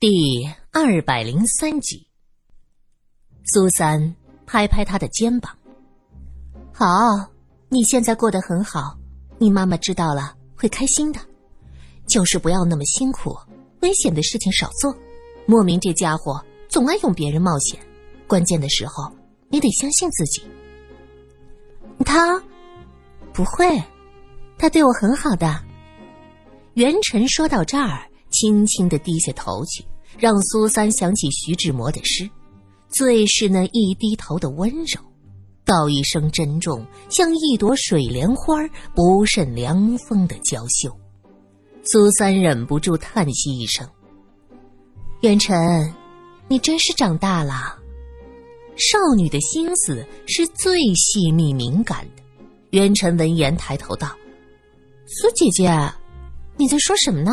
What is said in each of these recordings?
第二百零三集，苏三拍拍他的肩膀：“好，你现在过得很好，你妈妈知道了会开心的。就是不要那么辛苦，危险的事情少做。莫名这家伙总爱用别人冒险，关键的时候你得相信自己。他不会，他对我很好的。”元辰说到这儿。轻轻的低下头去，让苏三想起徐志摩的诗，最是那一低头的温柔，道一声珍重，像一朵水莲花不甚凉风的娇羞。苏三忍不住叹息一声：“元辰，你真是长大了。”少女的心思是最细密敏感的。元辰闻言抬头道：“苏姐姐，你在说什么呢？”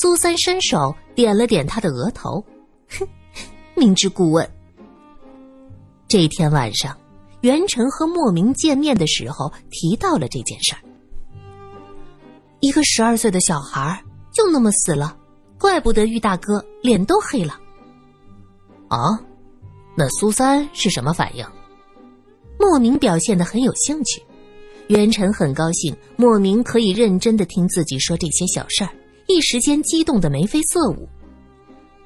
苏三伸手点了点他的额头，哼，明知故问。这天晚上，袁成和莫名见面的时候提到了这件事儿。一个十二岁的小孩就那么死了，怪不得玉大哥脸都黑了。啊，那苏三是什么反应？莫名表现的很有兴趣，袁成很高兴，莫名可以认真的听自己说这些小事儿。一时间激动的眉飞色舞，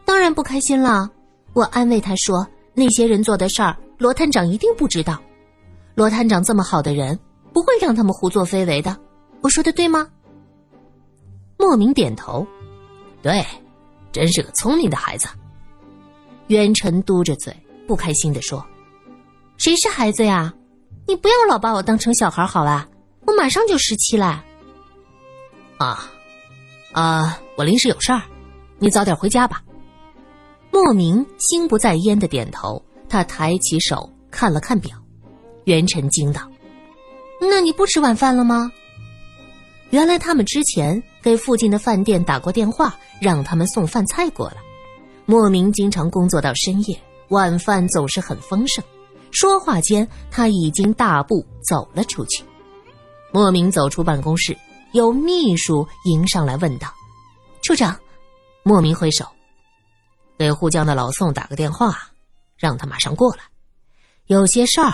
当然不开心了。我安慰他说：“那些人做的事儿，罗探长一定不知道。罗探长这么好的人，不会让他们胡作非为的。我说的对吗？”莫名点头：“对，真是个聪明的孩子。”渊晨嘟着嘴，不开心的说：“谁是孩子呀？你不要老把我当成小孩好吧？我马上就十七了。”啊。啊，我临时有事儿，你早点回家吧。莫名心不在焉的点头，他抬起手看了看表，元辰惊道：“那你不吃晚饭了吗？”原来他们之前给附近的饭店打过电话，让他们送饭菜过来。莫名经常工作到深夜，晚饭总是很丰盛。说话间，他已经大步走了出去。莫名走出办公室。有秘书迎上来问道：“处长，莫名挥手，给沪江的老宋打个电话，让他马上过来，有些事儿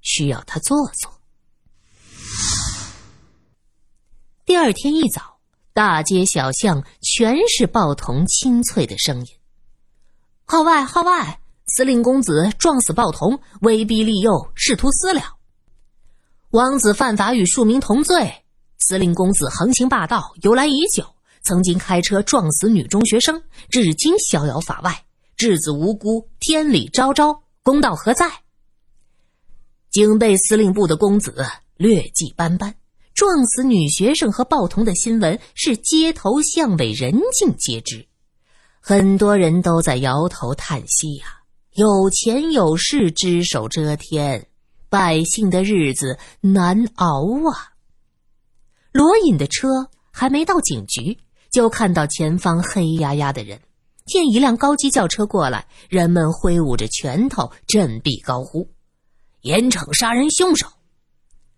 需要他做做。”第二天一早，大街小巷全是报童清脆的声音：“号外号外！司令公子撞死报童，威逼利诱，试图私了。王子犯法与庶民同罪。”司令公子横行霸道，由来已久。曾经开车撞死女中学生，至今逍遥法外，稚子无辜，天理昭昭，公道何在？警备司令部的公子劣迹斑斑，撞死女学生和报童的新闻是街头巷尾人尽皆知，很多人都在摇头叹息呀。有钱有势，只手遮天，百姓的日子难熬啊。罗隐的车还没到警局，就看到前方黑压压的人。见一辆高级轿车过来，人们挥舞着拳头，振臂高呼：“严惩杀人凶手！”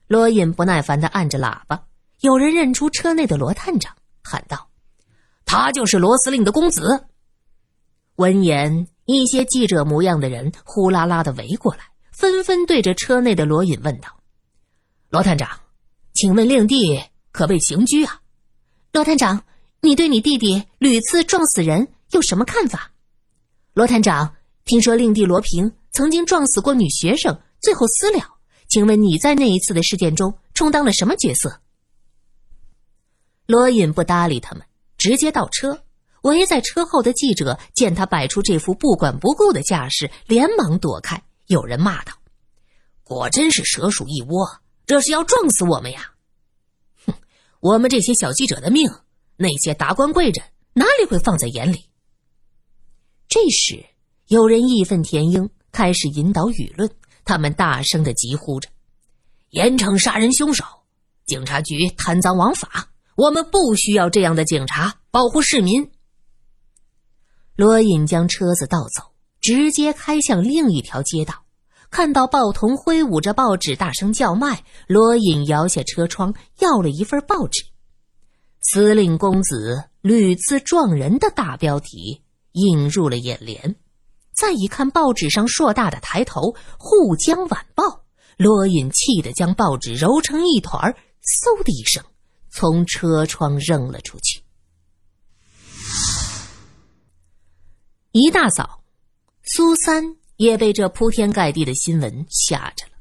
罗隐不耐烦地按着喇叭。有人认出车内的罗探长，喊道：“他就是罗司令的公子。”闻言，一些记者模样的人呼啦啦地围过来，纷纷对着车内的罗隐问道：“罗探长，请问令弟？”可谓刑拘啊，罗探长，你对你弟弟屡次撞死人有什么看法？罗探长，听说令弟罗平曾经撞死过女学生，最后私了，请问你在那一次的事件中充当了什么角色？罗隐不搭理他们，直接倒车。围在车后的记者见他摆出这副不管不顾的架势，连忙躲开。有人骂道：“果真是蛇鼠一窝，这是要撞死我们呀！”我们这些小记者的命，那些达官贵人哪里会放在眼里？这时，有人义愤填膺，开始引导舆论。他们大声的疾呼着：“严惩杀人凶手！警察局贪赃枉法！我们不需要这样的警察保护市民。”罗隐将车子倒走，直接开向另一条街道。看到报童挥舞着报纸大声叫卖，罗隐摇下车窗，要了一份报纸。司令公子屡次撞人的大标题映入了眼帘。再一看报纸上硕大的抬头《沪江晚报》，罗隐气得将报纸揉成一团嗖的一声，从车窗扔了出去。一大早，苏三也被这铺天盖地的新闻吓着了。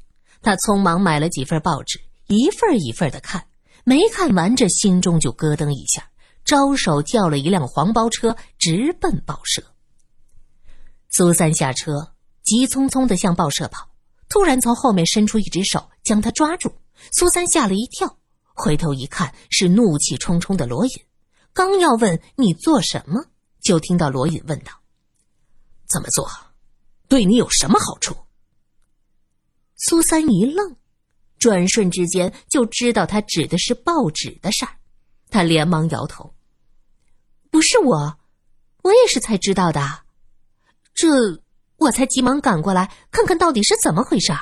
他匆忙买了几份报纸，一份一份的看，没看完，这心中就咯噔一下，招手叫了一辆黄包车，直奔报社。苏三下车，急匆匆的向报社跑，突然从后面伸出一只手将他抓住。苏三吓了一跳，回头一看，是怒气冲冲的罗隐。刚要问你做什么，就听到罗隐问道：“怎么做？对你有什么好处？”苏三一愣，转瞬之间就知道他指的是报纸的事儿，他连忙摇头：“不是我，我也是才知道的。”这我才急忙赶过来，看看到底是怎么回事。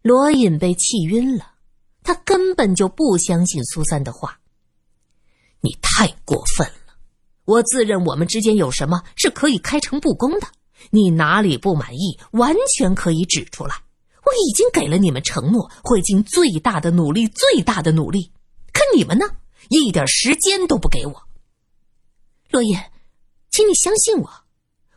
罗隐被气晕了，他根本就不相信苏三的话。你太过分了！我自认我们之间有什么是可以开诚布公的，你哪里不满意，完全可以指出来。我已经给了你们承诺，会尽最大的努力，最大的努力。可你们呢，一点时间都不给我。罗隐，请你相信我。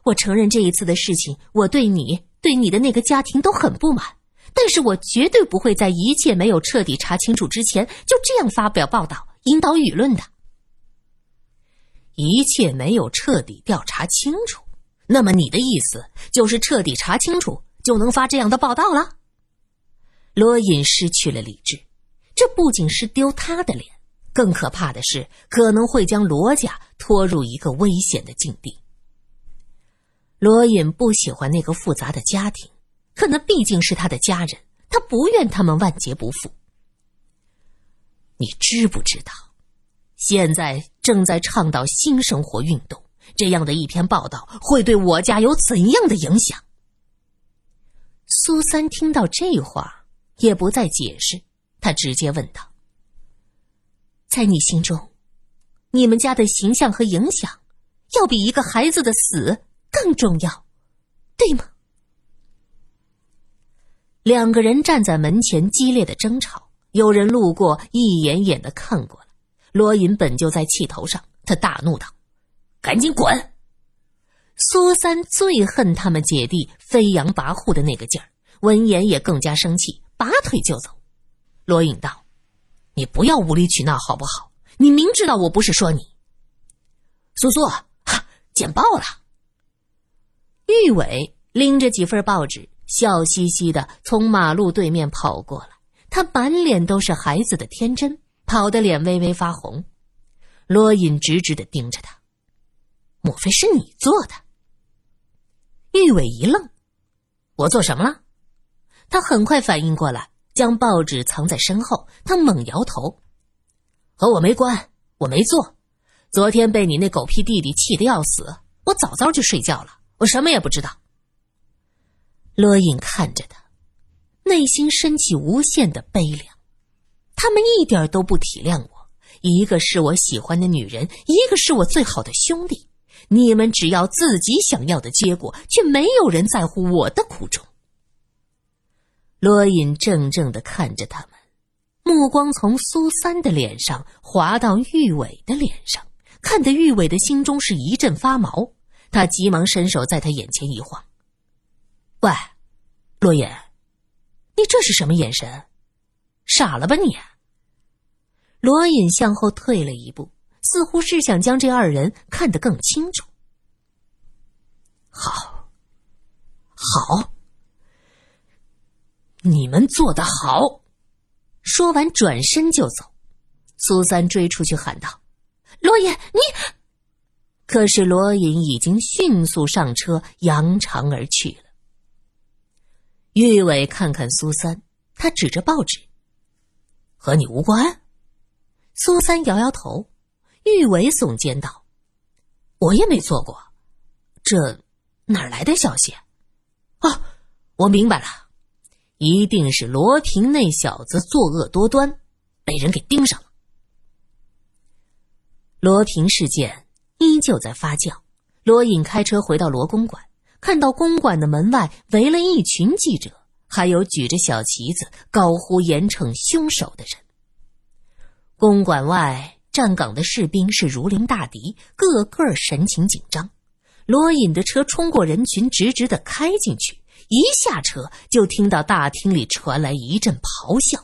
我承认这一次的事情，我对你、对你的那个家庭都很不满，但是我绝对不会在一切没有彻底查清楚之前就这样发表报道、引导舆论的。一切没有彻底调查清楚，那么你的意思就是彻底查清楚就能发这样的报道了？罗隐失去了理智，这不仅是丢他的脸，更可怕的是可能会将罗家拖入一个危险的境地。罗隐不喜欢那个复杂的家庭，可那毕竟是他的家人，他不愿他们万劫不复。你知不知道，现在正在倡导新生活运动，这样的一篇报道会对我家有怎样的影响？苏三听到这话，也不再解释，他直接问道：“在你心中，你们家的形象和影响，要比一个孩子的死？”更重要，对吗？两个人站在门前激烈的争吵，有人路过，一眼眼的看过来。罗隐本就在气头上，他大怒道：“赶紧滚！”苏三最恨他们姐弟飞扬跋扈的那个劲儿，闻言也更加生气，拔腿就走。罗隐道：“你不要无理取闹好不好？你明知道我不是说你。”苏苏，哈，捡报了。玉伟拎着几份报纸，笑嘻嘻的从马路对面跑过来。他满脸都是孩子的天真，跑得脸微微发红。罗隐直直的盯着他，莫非是你做的？玉伟一愣：“我做什么了？”他很快反应过来，将报纸藏在身后。他猛摇头：“和我没关，我没做。昨天被你那狗屁弟弟气得要死，我早早就睡觉了。”我什么也不知道。罗隐看着他，内心升起无限的悲凉。他们一点都不体谅我，一个是我喜欢的女人，一个是我最好的兄弟。你们只要自己想要的结果，却没有人在乎我的苦衷。罗隐怔怔的看着他们，目光从苏三的脸上滑到玉伟的脸上，看得玉伟的心中是一阵发毛。他急忙伸手在他眼前一晃，“喂，罗隐，你这是什么眼神？傻了吧你？”罗隐向后退了一步，似乎是想将这二人看得更清楚。好，好，你们做得好！说完，转身就走。苏三追出去喊道：“罗隐，你！”可是罗隐已经迅速上车，扬长而去了。玉伟看看苏三，他指着报纸：“和你无关。”苏三摇摇头。玉伟耸肩道：“我也没做过，这哪来的消息？哦，我明白了，一定是罗平那小子作恶多端，被人给盯上了。”罗平事件依旧在发酵。罗隐开车回到罗公馆，看到公馆的门外围了一群记者，还有举着小旗子高呼严惩凶手的人。公馆外站岗的士兵是如临大敌，个个神情紧张。罗隐的车冲过人群，直直的开进去。一下车，就听到大厅里传来一阵咆哮：“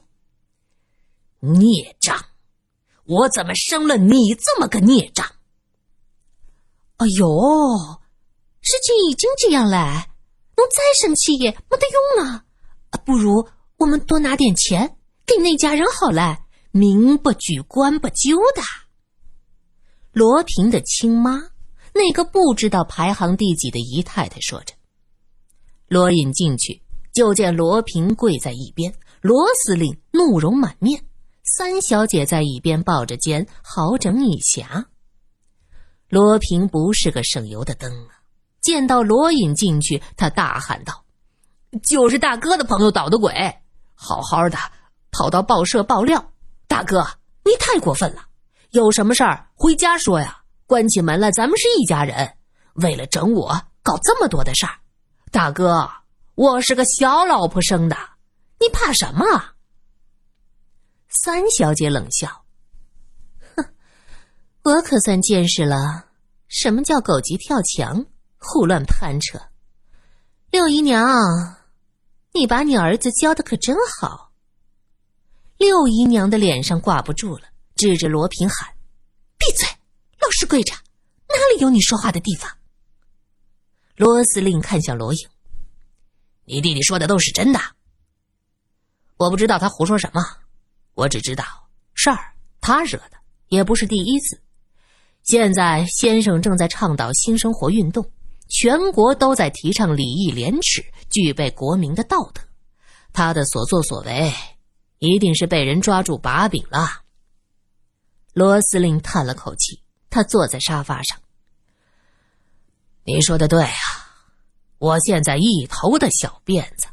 孽障！我怎么生了你这么个孽障？”哎呦，事情已经这样了，侬再生气也没得用了。不如我们多拿点钱给那家人好了，名不举，官不究的。罗平的亲妈，那个不知道排行第几的姨太太说着。罗隐进去，就见罗平跪在一边，罗司令怒容满面，三小姐在一边抱着肩，好整以暇。罗平不是个省油的灯啊！见到罗隐进去，他大喊道：“就是大哥的朋友捣的鬼，好好的跑到报社爆料。大哥，你太过分了！有什么事儿回家说呀，关起门来咱们是一家人。为了整我，搞这么多的事儿。”大哥，我是个小老婆生的，你怕什么？三小姐冷笑：“哼，我可算见识了什么叫狗急跳墙、胡乱攀扯。六姨娘，你把你儿子教的可真好。”六姨娘的脸上挂不住了，指着罗平喊：“闭嘴，老实跪着，哪里有你说话的地方？”罗司令看向罗颖：“你弟弟说的都是真的。我不知道他胡说什么，我只知道事儿他惹的，也不是第一次。现在先生正在倡导新生活运动，全国都在提倡礼义廉耻，具备国民的道德。他的所作所为，一定是被人抓住把柄了。”罗司令叹了口气，他坐在沙发上。你说的对啊，我现在一头的小辫子，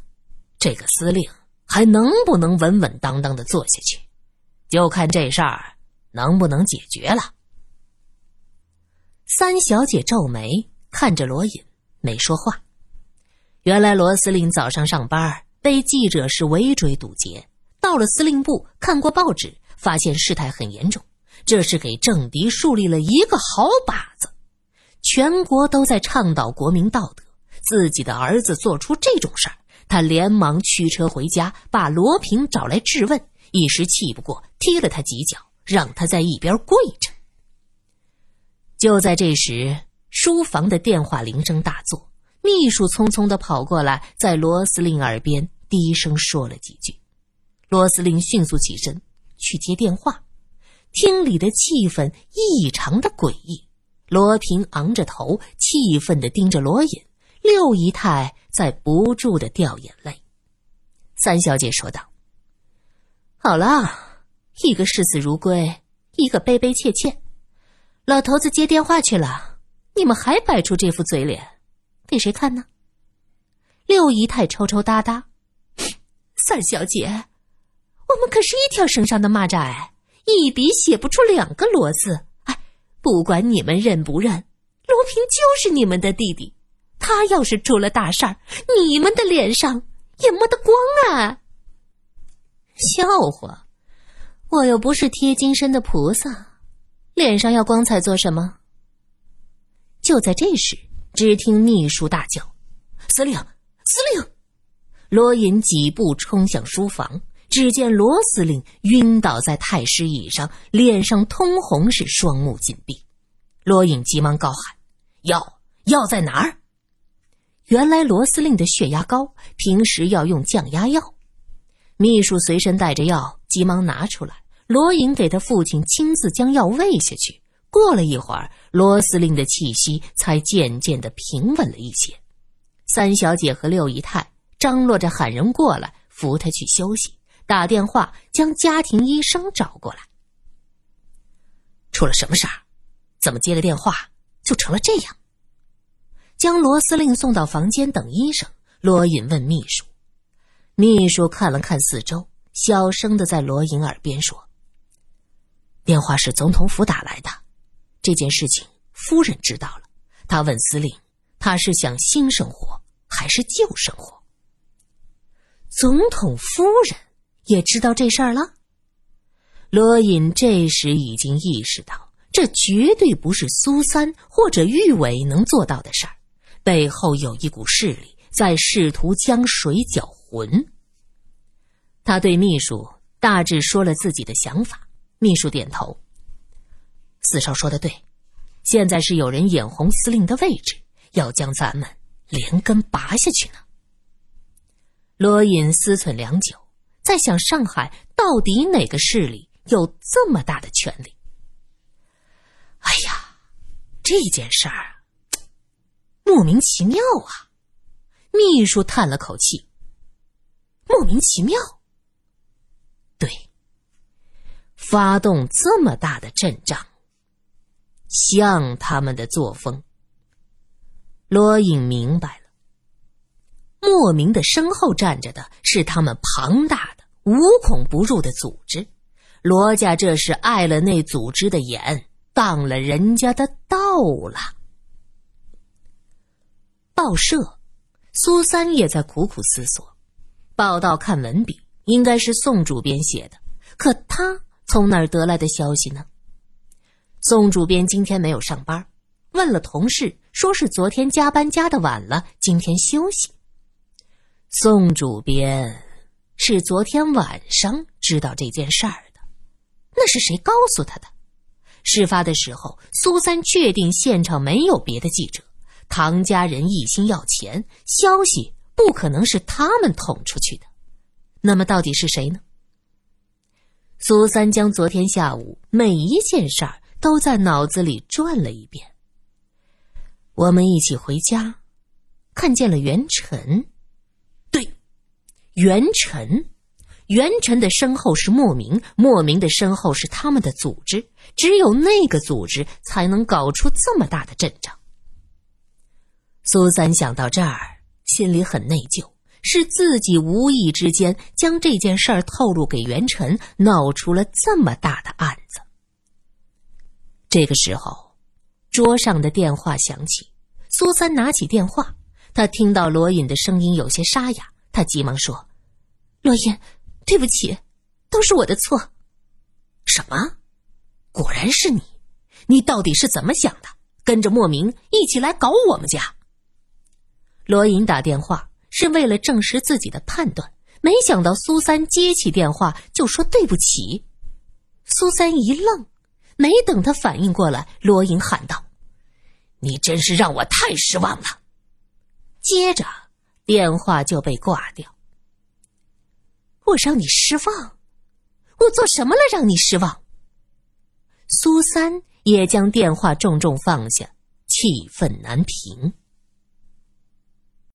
这个司令还能不能稳稳当当的做下去，就看这事儿能不能解决了。三小姐皱眉看着罗隐，没说话。原来罗司令早上上班被记者是围追堵截，到了司令部看过报纸，发现事态很严重，这是给政敌树立了一个好靶子。全国都在倡导国民道德，自己的儿子做出这种事儿，他连忙驱车回家，把罗平找来质问。一时气不过，踢了他几脚，让他在一边跪着。就在这时，书房的电话铃声大作，秘书匆匆的跑过来，在罗司令耳边低声说了几句。罗司令迅速起身去接电话，厅里的气氛异常的诡异。罗平昂着头，气愤的盯着罗隐。六姨太在不住的掉眼泪。三小姐说道：“好了，一个视死如归，一个悲悲切切。老头子接电话去了，你们还摆出这副嘴脸，给谁看呢？”六姨太抽抽搭搭：“三小姐，我们可是一条绳上的蚂蚱哎，一笔写不出两个骡子。”不管你们认不认，罗平就是你们的弟弟。他要是出了大事儿，你们的脸上也没得光啊！笑话，我又不是贴金身的菩萨，脸上要光彩做什么？就在这时，只听秘书大叫：“司令，司令！”罗隐几步冲向书房。只见罗司令晕倒在太师椅上，脸上通红，是双目紧闭。罗隐急忙高喊：“药药在哪儿？”原来罗司令的血压高，平时要用降压药。秘书随身带着药，急忙拿出来。罗隐给他父亲亲自将药喂下去。过了一会儿，罗司令的气息才渐渐的平稳了一些。三小姐和六姨太张罗着喊人过来扶他去休息。打电话将家庭医生找过来。出了什么事儿？怎么接个电话就成了这样？将罗司令送到房间等医生。罗隐问秘书，秘书看了看四周，小声的在罗隐耳边说：“电话是总统府打来的，这件事情夫人知道了，他问司令：“他是想新生活还是旧生活？”总统夫人也知道这事儿了。罗隐这时已经意识到，这绝对不是苏三或者玉伟能做到的事儿，背后有一股势力在试图将水搅浑。他对秘书大致说了自己的想法，秘书点头。四少说的对，现在是有人眼红司令的位置，要将咱们连根拔下去呢。罗隐思忖良久，在想上海到底哪个势力有这么大的权力？哎呀，这件事儿莫名其妙啊！秘书叹了口气，莫名其妙。对，发动这么大的阵仗。像他们的作风，罗隐明白了。莫名的身后站着的是他们庞大的、无孔不入的组织。罗家这是碍了那组织的眼，当了人家的道了。报社，苏三也在苦苦思索。报道看文笔，应该是宋主编写的，可他从哪儿得来的消息呢？宋主编今天没有上班，问了同事，说是昨天加班加的晚了，今天休息。宋主编是昨天晚上知道这件事儿的，那是谁告诉他的？事发的时候，苏三确定现场没有别的记者，唐家人一心要钱，消息不可能是他们捅出去的。那么到底是谁呢？苏三将昨天下午每一件事儿。都在脑子里转了一遍。我们一起回家，看见了袁晨。对，袁晨，袁晨的身后是莫名，莫名的身后是他们的组织，只有那个组织才能搞出这么大的阵仗。苏三想到这儿，心里很内疚，是自己无意之间将这件事儿透露给袁晨，闹出了这么大的案子。这个时候，桌上的电话响起。苏三拿起电话，他听到罗隐的声音有些沙哑，他急忙说：“罗隐，对不起，都是我的错。”“什么？果然是你！你到底是怎么想的？跟着莫名一起来搞我们家？”罗隐打电话是为了证实自己的判断，没想到苏三接起电话就说对不起。苏三一愣。没等他反应过来，罗隐喊道：“你真是让我太失望了。”接着电话就被挂掉。我让你失望？我做什么了让你失望？苏三也将电话重重放下，气愤难平。